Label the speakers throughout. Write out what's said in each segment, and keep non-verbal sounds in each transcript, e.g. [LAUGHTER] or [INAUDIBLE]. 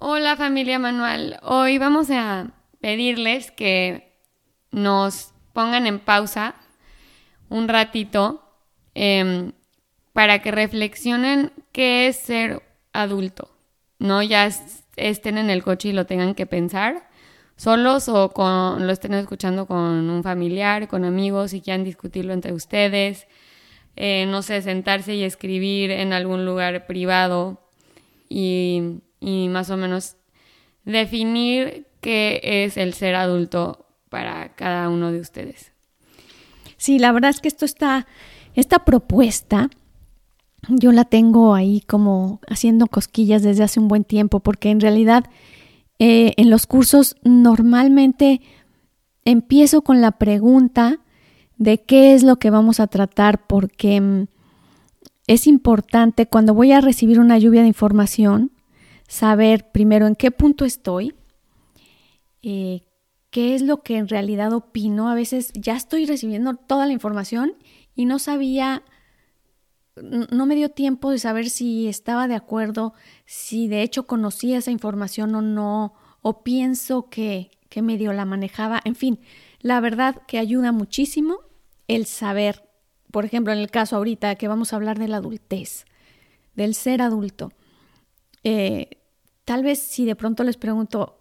Speaker 1: Hola familia Manual, hoy vamos a pedirles que nos pongan en pausa un ratito em, para que reflexionen qué es ser adulto. No ya es- estén en el coche y lo tengan que pensar solos o con, lo estén escuchando con un familiar, con amigos y quieran discutirlo entre ustedes. Eh, no sé, sentarse y escribir en algún lugar privado y, y más o menos definir qué es el ser adulto para cada uno de ustedes.
Speaker 2: Sí, la verdad es que esto está, esta propuesta, yo la tengo ahí como haciendo cosquillas desde hace un buen tiempo, porque en realidad eh, en los cursos normalmente empiezo con la pregunta de qué es lo que vamos a tratar, porque mm, es importante cuando voy a recibir una lluvia de información, saber primero en qué punto estoy, eh, qué es lo que en realidad opino. A veces ya estoy recibiendo toda la información y no sabía, no me dio tiempo de saber si estaba de acuerdo, si de hecho conocía esa información o no, o pienso que, que medio la manejaba. En fin, la verdad que ayuda muchísimo el saber, por ejemplo, en el caso ahorita que vamos a hablar de la adultez, del ser adulto. Eh, tal vez si de pronto les pregunto,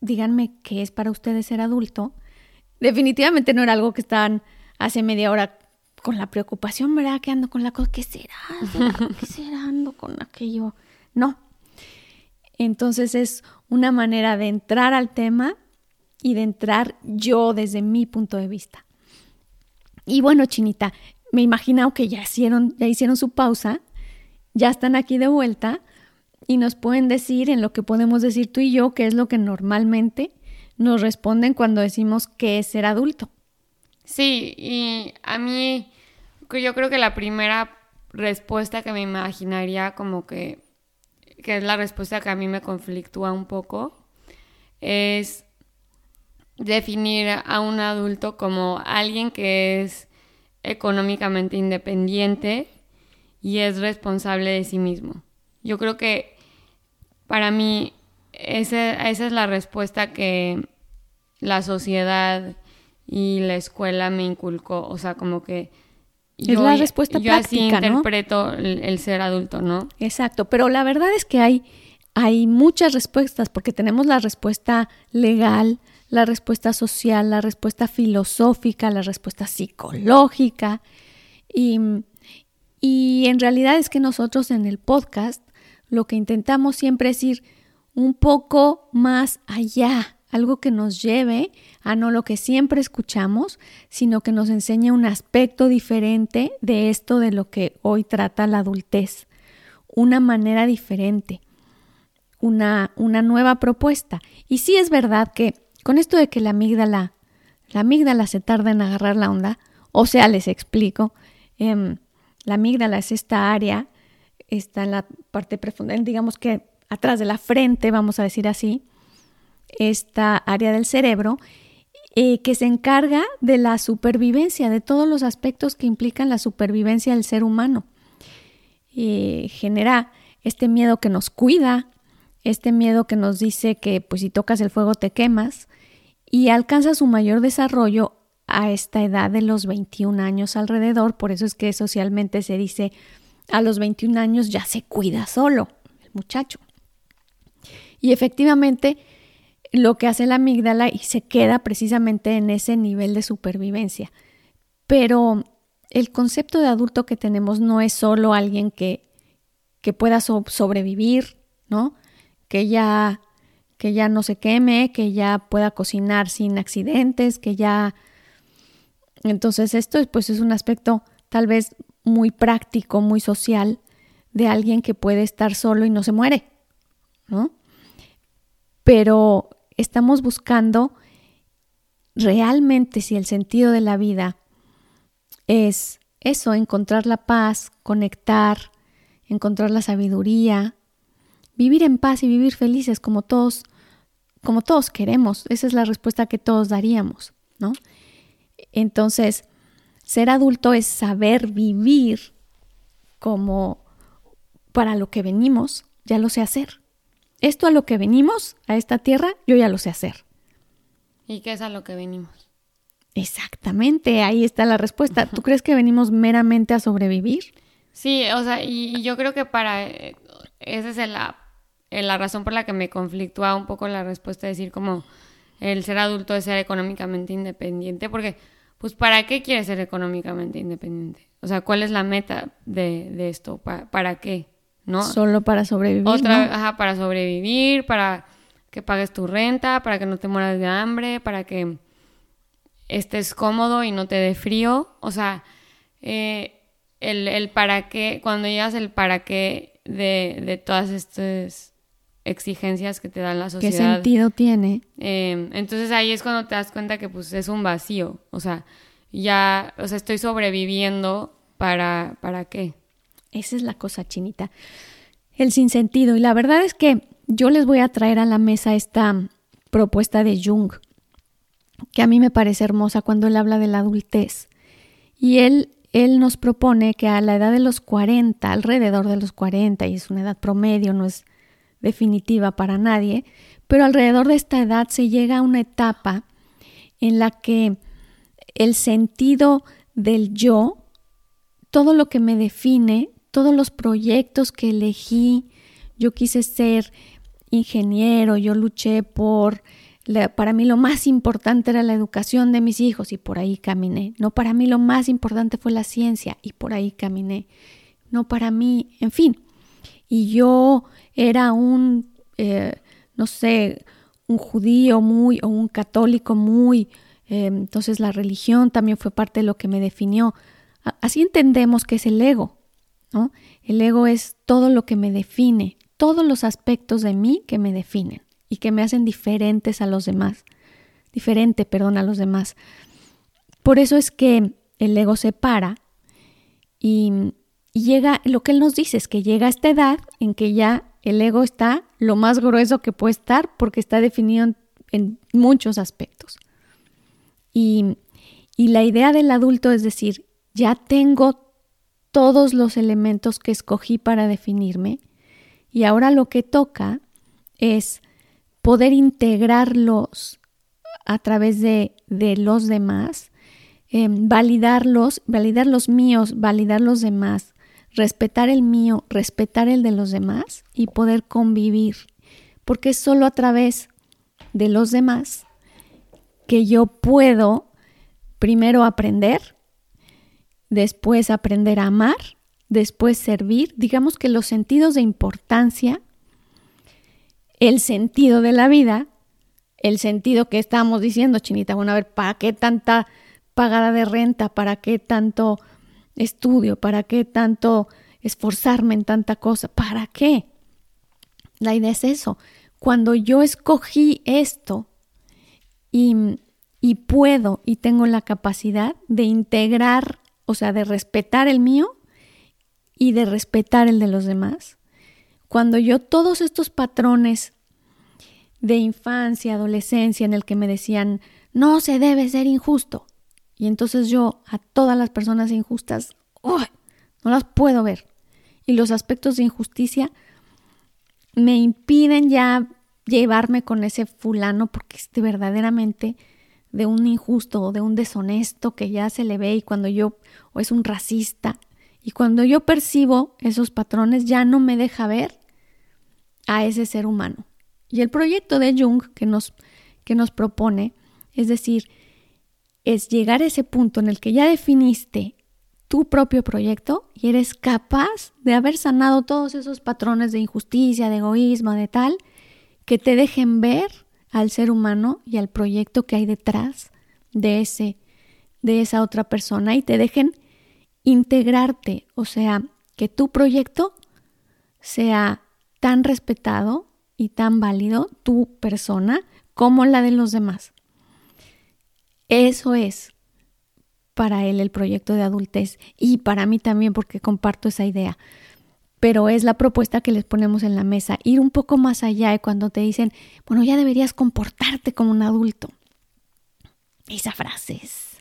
Speaker 2: díganme qué es para ustedes ser adulto. Definitivamente no era algo que estaban hace media hora con la preocupación, ¿verdad? Que ando con la cosa, ¿qué será? ¿Será? ¿Qué será? Ando con aquello. No. Entonces es una manera de entrar al tema y de entrar yo desde mi punto de vista. Y bueno, Chinita, me imagino que ya hicieron, ya hicieron su pausa, ya están aquí de vuelta y nos pueden decir en lo que podemos decir tú y yo qué es lo que normalmente nos responden cuando decimos que es ser adulto.
Speaker 1: Sí, y a mí yo creo que la primera respuesta que me imaginaría como que, que es la respuesta que a mí me conflictúa un poco, es definir a un adulto como alguien que es económicamente independiente y es responsable de sí mismo. Yo creo que para mí ese- esa es la respuesta que la sociedad y la escuela me inculcó, o sea, como que
Speaker 2: Es la respuesta
Speaker 1: yo así interpreto el, el ser adulto, ¿no?
Speaker 2: Exacto, pero la verdad es que hay, hay muchas respuestas, porque tenemos la respuesta legal, la respuesta social, la respuesta filosófica, la respuesta psicológica. Y, y en realidad es que nosotros en el podcast lo que intentamos siempre es ir un poco más allá, algo que nos lleve a no lo que siempre escuchamos, sino que nos enseñe un aspecto diferente de esto de lo que hoy trata la adultez, una manera diferente, una, una nueva propuesta. Y sí es verdad que con esto de que la amígdala, la amígdala se tarda en agarrar la onda, o sea, les explico, em, la amígdala es esta área, está en la parte prefrontal, digamos que atrás de la frente, vamos a decir así, esta área del cerebro eh, que se encarga de la supervivencia, de todos los aspectos que implican la supervivencia del ser humano. Eh, genera este miedo que nos cuida, este miedo que nos dice que pues si tocas el fuego te quemas y alcanza su mayor desarrollo a esta edad de los 21 años alrededor, por eso es que socialmente se dice a los 21 años ya se cuida solo el muchacho. Y efectivamente lo que hace la amígdala y se queda precisamente en ese nivel de supervivencia. Pero el concepto de adulto que tenemos no es solo alguien que, que pueda so sobrevivir, ¿no? Que ya, que ya no se queme, que ya pueda cocinar sin accidentes, que ya... Entonces esto pues es un aspecto tal vez muy práctico, muy social, de alguien que puede estar solo y no se muere, ¿no? Pero estamos buscando realmente si el sentido de la vida es eso, encontrar la paz, conectar, encontrar la sabiduría, vivir en paz y vivir felices como todos como todos queremos. Esa es la respuesta que todos daríamos, ¿no? Entonces, ser adulto es saber vivir como para lo que venimos, ya lo sé hacer. Esto a lo que venimos, a esta tierra, yo ya lo sé hacer.
Speaker 1: ¿Y qué es a lo que venimos?
Speaker 2: Exactamente, ahí está la respuesta. ¿Tú crees que venimos meramente a sobrevivir?
Speaker 1: Sí, o sea, y, yo creo que para... Eh, esa es la, la razón por la que me conflictúa un poco la respuesta, de decir como el ser adulto es ser económicamente independiente, porque pues ¿para qué quieres ser económicamente independiente? O sea, ¿cuál es la meta de, esto? ¿Para, qué? ¿No?
Speaker 2: Solo para sobrevivir.
Speaker 1: Otra, ajá, para sobrevivir, para que pagues tu renta, para que no te mueras de hambre, para que estés cómodo y no te dé frío. O sea, eh, el, para qué, cuando llegas el para qué de, todas estas exigencias que te da la sociedad.
Speaker 2: ¿Qué sentido tiene?
Speaker 1: Eh, entonces ahí es cuando te das cuenta que pues es un vacío. O sea, ya, o sea, estoy sobreviviendo para, ¿para qué?
Speaker 2: Esa es la cosa chinita. El sinsentido. Y la verdad es que yo les voy a traer a la mesa esta propuesta de Jung, que a mí me parece hermosa cuando él habla de la adultez. Y él, él nos propone que a la edad de los 40, alrededor de los 40, y es una edad promedio, no es definitiva para nadie, pero alrededor de esta edad se llega a una etapa en la que el sentido del yo, todo lo que me define, todos los proyectos que elegí, yo quise ser ingeniero, yo luché por, para mí lo más importante era la educación de mis hijos y por ahí caminé. No, para mí lo más importante fue la ciencia y por ahí caminé. No, para mí, en fin. Y yo era un, eh, no sé, un judío muy o un católico muy Em, entonces la religión también fue parte de lo que me definió. Así entendemos que es el ego, ¿no? El ego es todo lo que me define, todos los aspectos de mí que me definen y que me hacen diferentes a los demás, diferente, perdón, a los demás. Por eso es que el ego se para y, y llega, lo que él nos dice es que llega a esta edad en que ya el ego está lo más grueso que puede estar porque está definido en muchos aspectos. Y, la idea del adulto es decir, ya tengo todos los elementos que escogí para definirme y ahora lo que toca es poder integrarlos a través de, los demás, em, validarlos, validar los míos, validar los demás, respetar el mío, respetar el de los demás y poder convivir, porque es solo a través de los demás que yo puedo primero aprender, después aprender a amar, después servir. Digamos que los sentidos de importancia, el sentido de la vida, el sentido que estamos diciendo, Chinita, bueno, a ver, ¿para qué tanta pagada de renta? ¿Para qué tanto estudio? ¿Para qué tanto esforzarme en tanta cosa? ¿Para qué? La idea es eso. Cuando yo escogí esto, y, puedo y tengo la capacidad de integrar, o sea, de respetar el mío y de respetar el de los demás. Cuando yo todos estos patrones de infancia, adolescencia, en el que me decían, no se debe ser injusto. Y entonces yo a todas las personas injustas, no las puedo ver. Y los aspectos de injusticia me impiden ya llevarme con ese fulano porque es verdaderamente de un injusto o de un deshonesto que ya se le ve y cuando yo, o es un racista, y cuando yo percibo esos patrones ya no me deja ver a ese ser humano. Y el proyecto de Jung que nos, que nos propone, es decir, es llegar a ese punto en el que ya definiste tu propio proyecto y eres capaz de haber sanado todos esos patrones de injusticia, de egoísmo, de tal, que te dejen ver al ser humano y al proyecto que hay detrás de ese de esa otra persona y te dejen integrarte, o sea, que tu proyecto sea tan respetado y tan válido tu persona como la de los demás. Eso es para él el proyecto de adultez y para mí también porque comparto esa idea. Pero es la propuesta que les ponemos en la mesa, ir un poco más allá y cuando te dicen, bueno, ya deberías comportarte como un adulto. Esa frase es.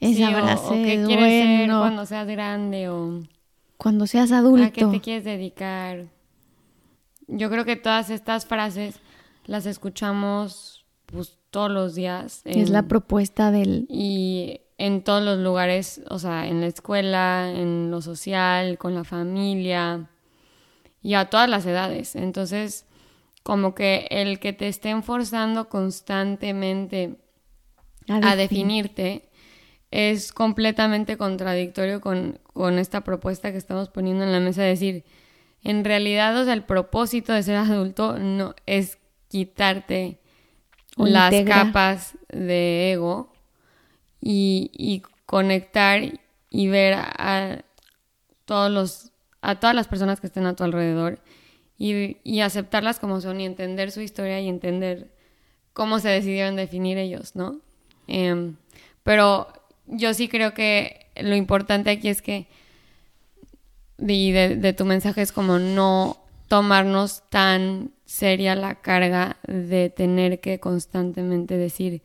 Speaker 1: Esa frase o, qué quieres ser cuando seas grande o
Speaker 2: cuando seas adulto.
Speaker 1: ¿A qué te quieres dedicar? Yo creo que todas estas frases las escuchamos pues, todos los días.
Speaker 2: es la propuesta del...
Speaker 1: Y en todos los lugares, o sea, en la escuela, en lo social, con la familia y a todas las edades. Entonces, como que el que te estén forzando constantemente a definirte es completamente contradictorio con, esta propuesta que estamos poniendo en la mesa, de decir, en realidad, o sea, el propósito de ser adulto no es quitarte las capas de ego y, conectar y ver a todos los a todas las personas que estén a tu alrededor y, aceptarlas como son y entender su historia y entender cómo se decidieron definir ellos, ¿no? Em, pero yo sí creo que lo importante aquí es que de, de, tu mensaje es como no tomarnos tan seria la carga de tener que constantemente decir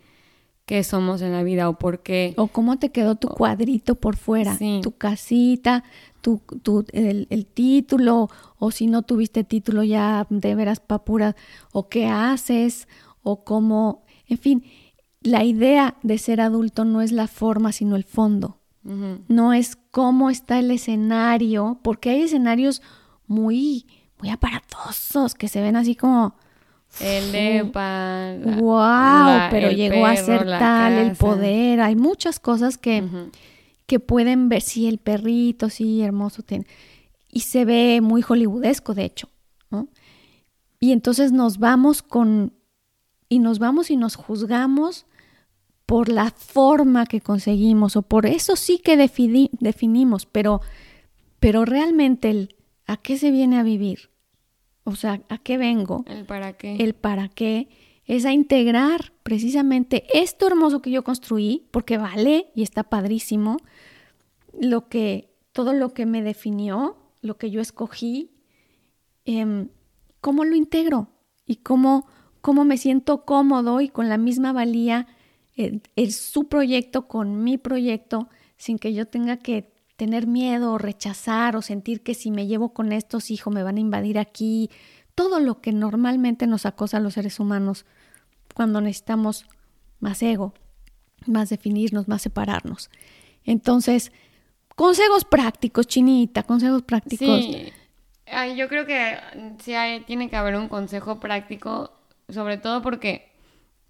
Speaker 1: qué somos en la vida o por qué.
Speaker 2: O cómo te quedó tu cuadrito por fuera, tu casita, tu, tu el, el, título, o si no tuviste título ya de veras papuras, o qué haces, o cómo, en fin, la idea de ser adulto no es la forma, sino el fondo. No es cómo está el escenario, porque hay escenarios muy, muy aparatosos que se ven así como...
Speaker 1: El EPA.
Speaker 2: wow, pero llegó a ser tal, el poder. Hay muchas cosas que, que pueden ver. Sí, el perrito, sí, hermoso. y se ve muy hollywoodesco, de hecho. Y entonces nos vamos con. Y nos vamos y nos juzgamos por la forma que conseguimos o por eso sí que definimos, pero, pero realmente el a qué se viene a vivir, o sea, a qué vengo,
Speaker 1: el para qué,
Speaker 2: el para qué es a integrar precisamente esto hermoso que yo construí, porque vale y está padrísimo, lo que, todo lo que me definió, lo que yo escogí, em, cómo lo integro y cómo, cómo me siento cómodo y con la misma valía es su proyecto con mi proyecto sin que yo tenga que tener miedo o rechazar o sentir que si me llevo con estos hijos me van a invadir aquí, todo lo que normalmente nos acosa a los seres humanos cuando necesitamos más ego, más definirnos, más separarnos. Entonces, consejos prácticos, Chinita, consejos prácticos.
Speaker 1: Sí, yo creo que sí tiene que haber un consejo práctico, sobre todo porque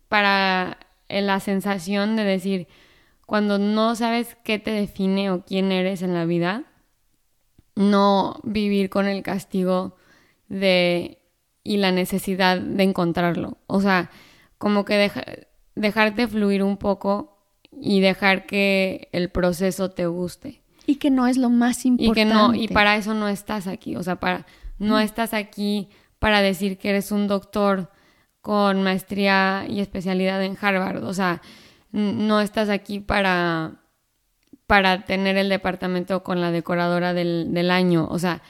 Speaker 1: para la sensación de decir, cuando no sabes qué te define o quién eres en la vida, no vivir con el castigo de y la necesidad de encontrarlo. O sea, como que dejarte fluir un poco y dejar que el proceso te guste.
Speaker 2: Y que no es lo más importante.
Speaker 1: Y que no, y para eso no estás aquí. O sea, para, no estás aquí para decir que eres un doctor con maestría y especialidad en Harvard. O sea, no estás aquí para, para tener el departamento con la decoradora del, del año. O sea,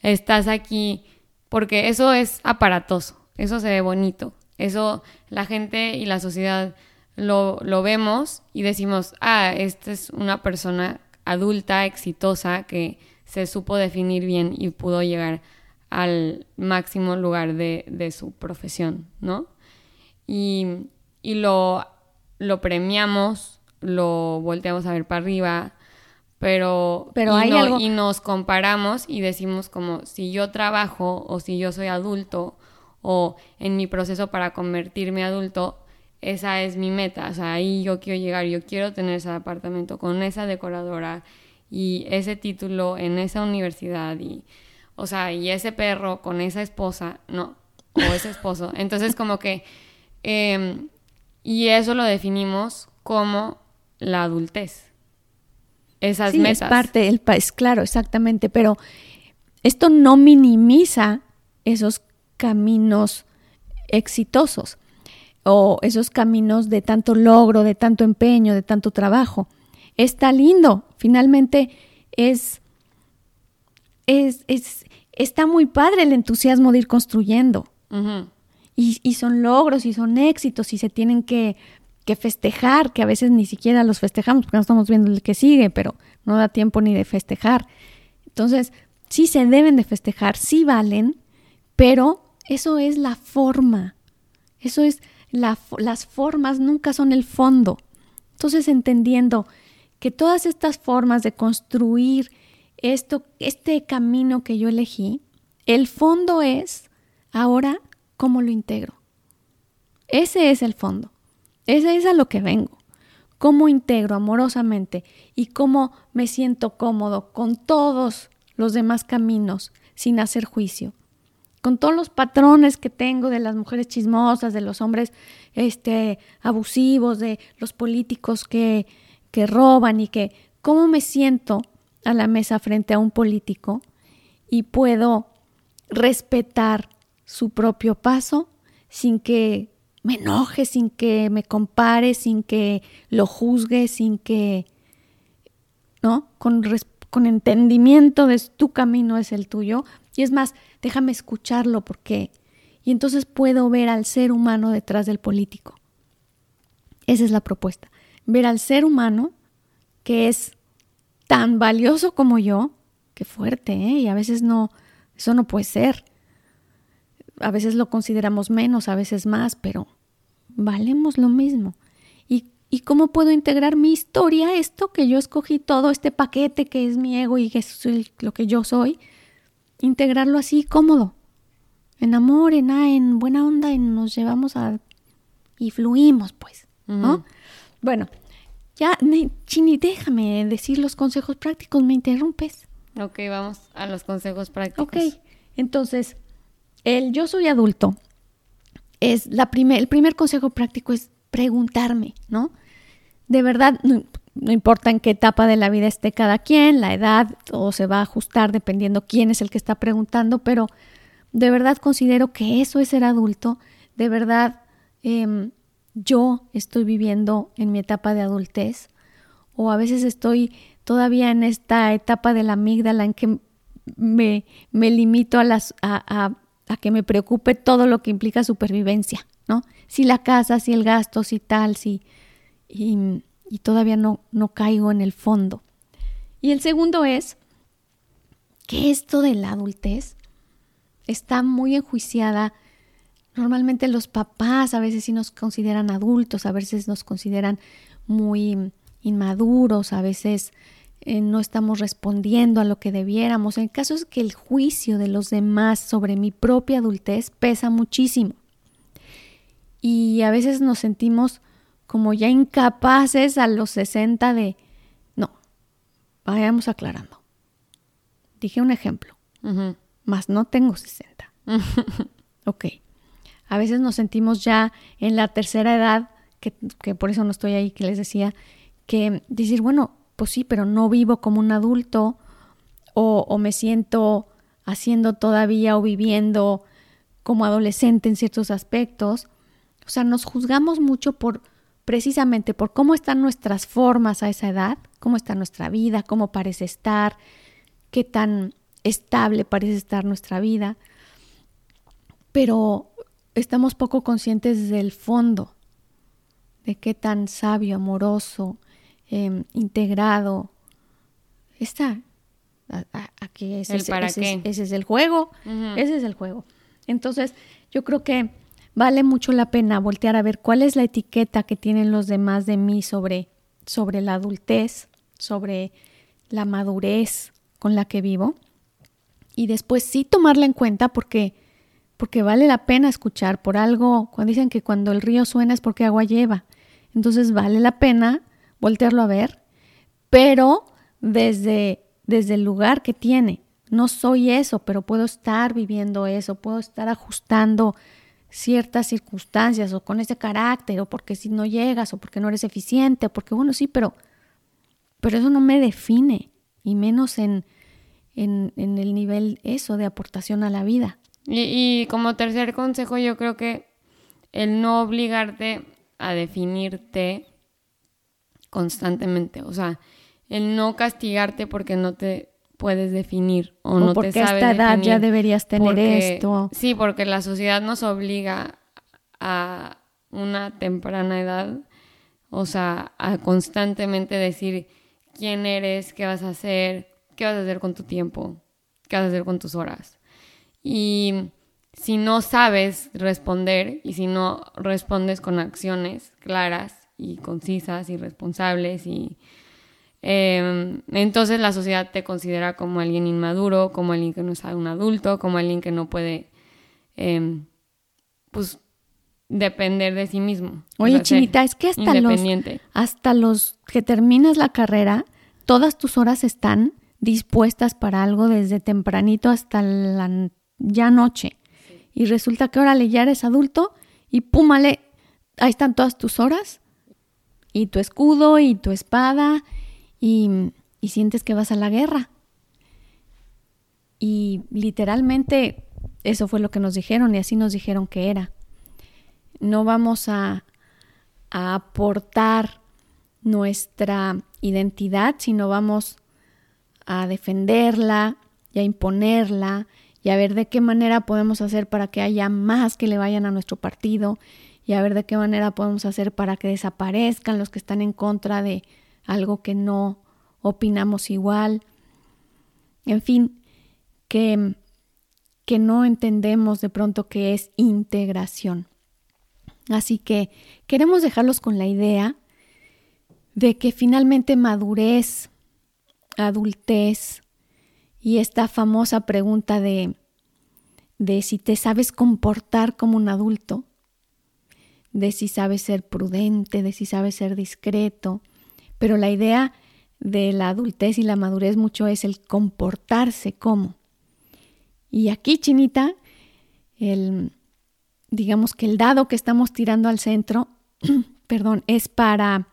Speaker 1: estás aquí porque eso es aparatoso, eso se ve bonito. Eso la gente y la sociedad lo, lo vemos y decimos, ah, esta es una persona adulta, exitosa, que se supo definir bien y pudo llegar al máximo lugar de, su profesión, ¿no? Y, lo, lo, premiamos, lo volteamos a ver para arriba, pero,
Speaker 2: pero
Speaker 1: y,
Speaker 2: hay algo...
Speaker 1: y nos comparamos y decimos como si yo trabajo o si yo soy adulto o en mi proceso para convertirme adulto, esa es mi meta, o sea, ahí yo quiero llegar, yo quiero tener ese apartamento con esa decoradora y ese título en esa universidad y o sea, y ese perro con esa esposa, no, o ese esposo. Entonces, como que, em, y eso lo definimos como la adultez. Esas
Speaker 2: sí,
Speaker 1: metas.
Speaker 2: Es parte del país, claro, exactamente, pero Esto no minimiza esos caminos exitosos o esos caminos de tanto logro, de tanto empeño, de tanto trabajo. Está lindo, finalmente es, es, es está muy padre el entusiasmo de ir construyendo. Y, son logros y son éxitos y se tienen que, que, festejar, que a veces ni siquiera los festejamos porque no estamos viendo el que sigue, pero no da tiempo ni de festejar. Entonces, sí se deben de festejar, sí valen, pero eso es la forma. Eso es las formas nunca son el fondo. Entonces, entendiendo que todas estas formas de construir esto, este camino que yo elegí, el fondo es ahora cómo lo integro. Ese es el fondo. Ese es a lo que vengo. Cómo integro amorosamente y cómo me siento cómodo con todos los demás caminos sin hacer juicio con todos los patrones que tengo de las mujeres chismosas, de los hombres este, abusivos, de los políticos que, que roban y que, ¿cómo me siento a la mesa frente a un político y puedo respetar su propio paso sin que me enoje, sin que me compare, sin que lo juzgue, sin que, ¿no? Con, con entendimiento de tu camino es el tuyo, y es más, déjame escucharlo porque... Y entonces puedo ver al ser humano detrás del político. Esa es la propuesta. Ver al ser humano que es tan valioso como yo, qué fuerte, ¿eh? Y a veces no, eso no puede ser. A veces lo consideramos menos, a veces más, pero valemos lo mismo. ¿Y, y cómo puedo integrar mi historia, esto que yo escogí, todo este paquete que es mi ego y que es lo que yo soy? integrarlo así cómodo, en amor, en, en buena onda, en nos llevamos a... y fluimos, pues, ¿no? Bueno, ya, Chini, déjame decir los consejos prácticos, me interrumpes.
Speaker 1: Ok, vamos a los consejos prácticos.
Speaker 2: Ok, entonces, el yo soy adulto es la primer, el primer consejo práctico es preguntarme, ¿no? De verdad, no importa en qué etapa de la vida esté cada quien, la edad, o se va a ajustar dependiendo quién es el que está preguntando, pero de verdad considero que eso es ser adulto, de verdad em, yo estoy viviendo en mi etapa de adultez, o a veces estoy todavía en esta etapa de la amígdala en que me, me limito a, las, a, que me preocupe todo lo que implica supervivencia, ¿no? Si la casa, si el gasto, si tal, si... Y, y todavía no, no caigo en el fondo. Y el segundo es que esto de la adultez está muy enjuiciada. Normalmente los papás a veces sí nos consideran adultos, a veces nos consideran muy inmaduros, a veces eh, no estamos respondiendo a lo que debiéramos. En caso es que el juicio de los demás sobre mi propia adultez pesa muchísimo. Y a veces nos sentimos como ya incapaces a los 60 de... No, vayamos aclarando. Dije un ejemplo, más no tengo 60. [LAUGHS] ok. A veces nos sentimos ya en la tercera edad, que, que, por eso no estoy ahí, que les decía, que decir, bueno, pues sí, pero no vivo como un adulto o, me siento haciendo todavía o viviendo como adolescente en ciertos aspectos. O sea, nos juzgamos mucho por precisamente por cómo están nuestras formas a esa edad, cómo está nuestra vida, cómo parece estar, qué tan estable parece estar nuestra vida, pero estamos poco conscientes del fondo, de qué tan sabio, amoroso, em, integrado está. Aquí ese, ese, es el juego, ese es el juego. Entonces, yo creo que vale mucho la pena voltear a ver cuál es la etiqueta que tienen los demás de mí sobre, sobre la adultez, sobre la madurez con la que vivo. Y después sí tomarla en cuenta porque, porque vale la pena escuchar por algo. Cuando dicen que cuando el río suena es porque agua lleva. Entonces vale la pena voltearlo a ver, pero desde, desde el lugar que tiene. No soy eso, pero puedo estar viviendo eso, puedo estar ajustando ciertas circunstancias o con ese carácter o porque si no llegas o porque no eres eficiente o porque bueno, sí, pero, pero eso no me define y menos en, en, el nivel eso de aportación a la vida.
Speaker 1: Y, y como tercer consejo, yo creo que el no obligarte a definirte constantemente, o sea, el no castigarte porque no te puedes definir o, no
Speaker 2: porque
Speaker 1: te sabes
Speaker 2: a esta edad ya deberías tener esto.
Speaker 1: Sí, porque la sociedad nos obliga a una temprana edad, o sea, a constantemente decir quién eres, qué vas a hacer, qué vas a hacer con tu tiempo, qué vas a hacer con tus horas. Y si no sabes responder y si no respondes con acciones claras y concisas y responsables y em, entonces la sociedad te considera como alguien inmaduro, como alguien que no es un adulto, como alguien que no puede em, pues depender de sí mismo.
Speaker 2: Oye, Chinita, es que hasta los, hasta los que terminas la carrera, todas tus horas están dispuestas para algo desde tempranito hasta la ya noche. Y resulta que ahora ya eres adulto y púmale, ahí están todas tus horas y tu escudo y tu espada y, y sientes que vas a la guerra. Y literalmente eso fue lo que nos dijeron y así nos dijeron que era. No vamos a, a aportar nuestra identidad, sino vamos a defenderla y a imponerla y a ver de qué manera podemos hacer para que haya más que le vayan a nuestro partido y a ver de qué manera podemos hacer para que desaparezcan los que están en contra de algo que no opinamos igual. En fin, que, que no entendemos de pronto que es integración. Así que queremos dejarlos con la idea de que finalmente madurez, adultez, y esta famosa pregunta de, de si te sabes comportar como un adulto, de si sabes ser prudente, de si sabes ser discreto, pero la idea de la adultez y la madurez mucho es el comportarse como. Y aquí, Chinita, el, digamos que el dado que estamos tirando al centro, [CLEARS THROAT] perdón, es para,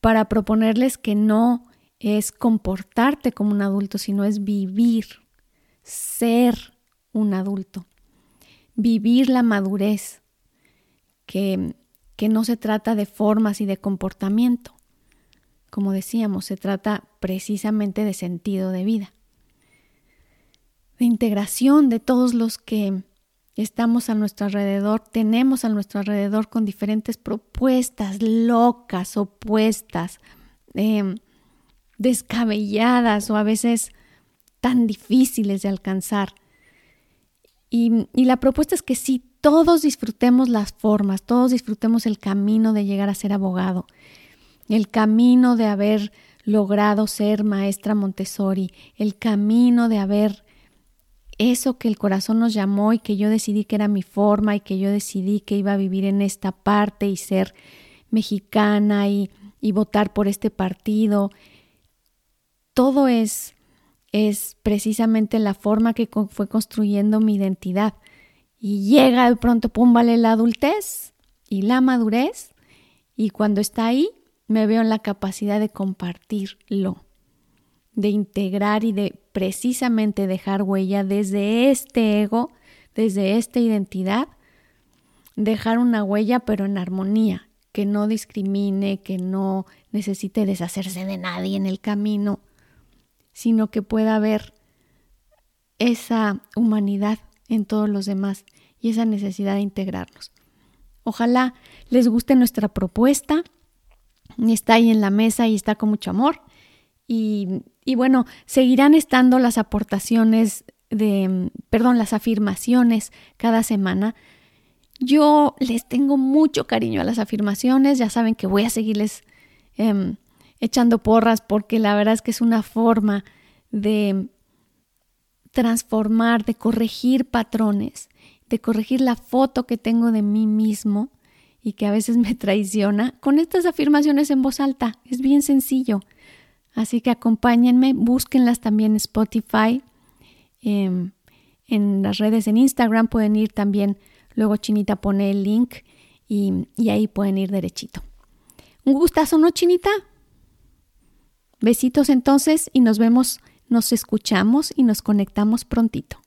Speaker 2: para proponerles que no es comportarte como un adulto, sino es vivir, ser un adulto, vivir la madurez, que, que no se trata de formas y de comportamiento. Como decíamos, se trata precisamente de sentido de vida, de integración de todos los que estamos a nuestro alrededor, tenemos a nuestro alrededor con diferentes propuestas locas, opuestas, eh, descabelladas o a veces tan difíciles de alcanzar. Y, la propuesta es que sí, todos disfrutemos las formas, todos disfrutemos el camino de llegar a ser abogado, el camino de haber logrado ser maestra Montessori, el camino de haber eso que el corazón nos llamó y que yo decidí que era mi forma y que yo decidí que iba a vivir en esta parte y ser mexicana y, y votar por este partido todo es, es precisamente la forma que fue construyendo mi identidad. Y llega de pronto, pum, vale la adultez y la madurez. Y cuando está ahí, me veo en la capacidad de compartirlo, de integrar y de precisamente dejar huella desde este ego, desde esta identidad, dejar una huella pero en armonía, que no discrimine, que no necesite deshacerse de nadie en el camino, sino que pueda haber esa humanidad en todos los demás y esa necesidad de integrarnos. Ojalá les guste nuestra propuesta. Está ahí en la mesa y está con mucho amor. Y, y bueno, seguirán estando las aportaciones de, perdón, las afirmaciones cada semana. Yo les tengo mucho cariño a las afirmaciones. Ya saben que voy a seguirles eh, echando porras porque la verdad es que es una forma de transformar, de corregir patrones, de corregir la foto que tengo de mí mismo y que a veces me traiciona con estas afirmaciones en voz alta. Es bien sencillo. Así que acompáñenme, búsquenlas también en Spotify, em, en las redes en Instagram pueden ir también, luego Chinita pone el link y, y ahí pueden ir derechito. Un gustazo, ¿no, Chinita? Besitos entonces y nos vemos nos escuchamos y nos conectamos prontito.